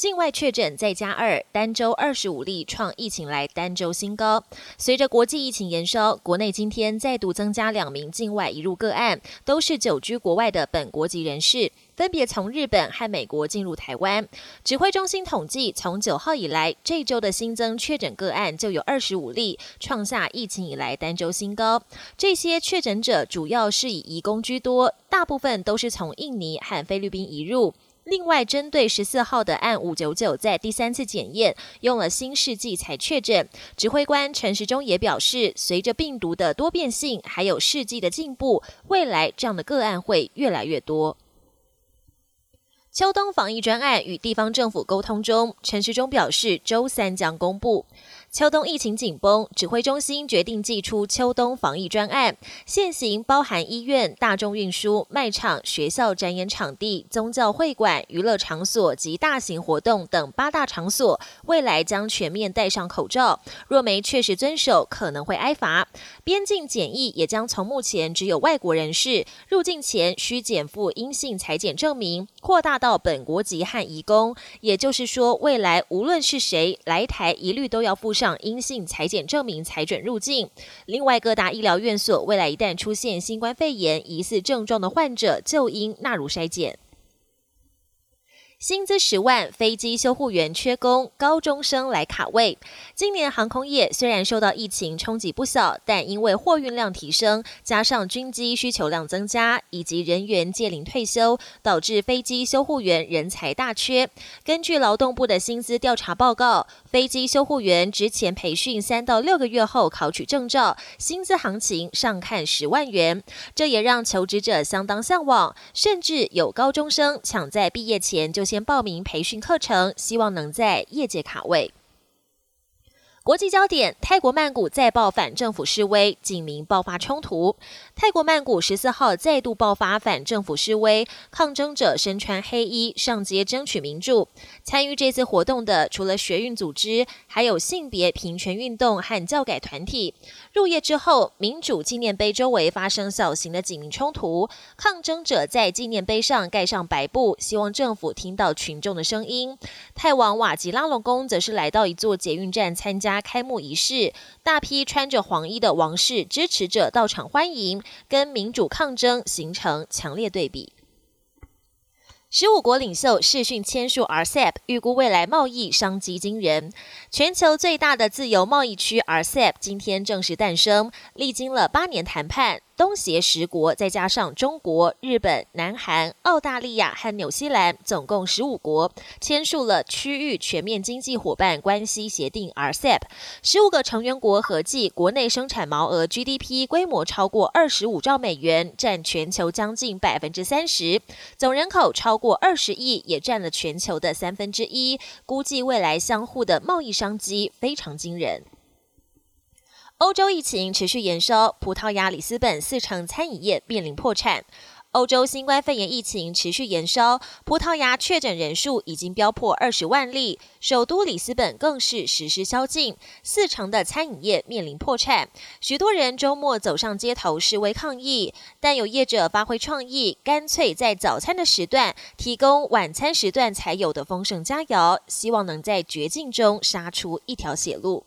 境外确诊再加二，单周二十五例，创疫情来单周新高。随着国际疫情延烧，国内今天再度增加两名境外移入个案，都是久居国外的本国籍人士，分别从日本和美国进入台湾。指挥中心统计，从九号以来，这周的新增确诊个案就有二十五例，创下疫情以来单周新高。这些确诊者主要是以移工居多，大部分都是从印尼和菲律宾移入。另外，针对十四号的案五九九，在第三次检验用了新试剂才确诊。指挥官陈时中也表示，随着病毒的多变性，还有试剂的进步，未来这样的个案会越来越多。秋冬防疫专案与地方政府沟通中，陈时中表示，周三将公布。秋冬疫情紧绷，指挥中心决定寄出秋冬防疫专案，现行包含医院、大众运输、卖场、学校展演场地、宗教会馆、娱乐场所及大型活动等八大场所，未来将全面戴上口罩，若没确实遵守，可能会挨罚。边境检疫也将从目前只有外国人士入境前需检附阴性裁检证明，扩大到本国籍和移工，也就是说，未来无论是谁来台，一律都要附上阴性裁检证明才准入境。另外，各大医疗院所未来一旦出现新冠肺炎疑似症状的患者，就应纳入筛检。薪资十万，飞机修护员缺工，高中生来卡位。今年航空业虽然受到疫情冲击不小，但因为货运量提升，加上军机需求量增加，以及人员届龄退休，导致飞机修护员人才大缺。根据劳动部的薪资调查报告，飞机修护员之前培训三到六个月后考取证照，薪资行情上看十万元。这也让求职者相当向往，甚至有高中生抢在毕业前就。先报名培训课程，希望能在业界卡位。国际焦点：泰国曼谷再爆反政府示威，警民爆发冲突。泰国曼谷十四号再度爆发反政府示威，抗争者身穿黑衣上街争取民主。参与这次活动的，除了学运组织，还有性别平权运动和教改团体。入夜之后，民主纪念碑周围发生小型的警民冲突，抗争者在纪念碑上盖上白布，希望政府听到群众的声音。泰王瓦吉拉隆功则是来到一座捷运站参加开幕仪式，大批穿着黄衣的王室支持者到场欢迎，跟民主抗争形成强烈对比。十五国领袖视讯签署 RCEP，预估未来贸易商机惊人。全球最大的自由贸易区 RCEP 今天正式诞生，历经了八年谈判。东协十国再加上中国、日本、南韩、澳大利亚和纽西兰，总共十五国签署了区域全面经济伙伴关系协定 RCEP。十五个成员国合计国内生产毛额 GDP 规模超过二十五兆美元，占全球将近百分之三十，总人口超过二十亿，也占了全球的三分之一。估计未来相互的贸易商机非常惊人。欧洲疫情持续延烧，葡萄牙里斯本四成餐饮业面临破产。欧洲新冠肺炎疫情持续延烧，葡萄牙确诊人数已经飙破二十万例，首都里斯本更是实施宵禁，四成的餐饮业面临破产。许多人周末走上街头示威抗议，但有业者发挥创意，干脆在早餐的时段提供晚餐时段才有的丰盛佳肴，希望能在绝境中杀出一条血路。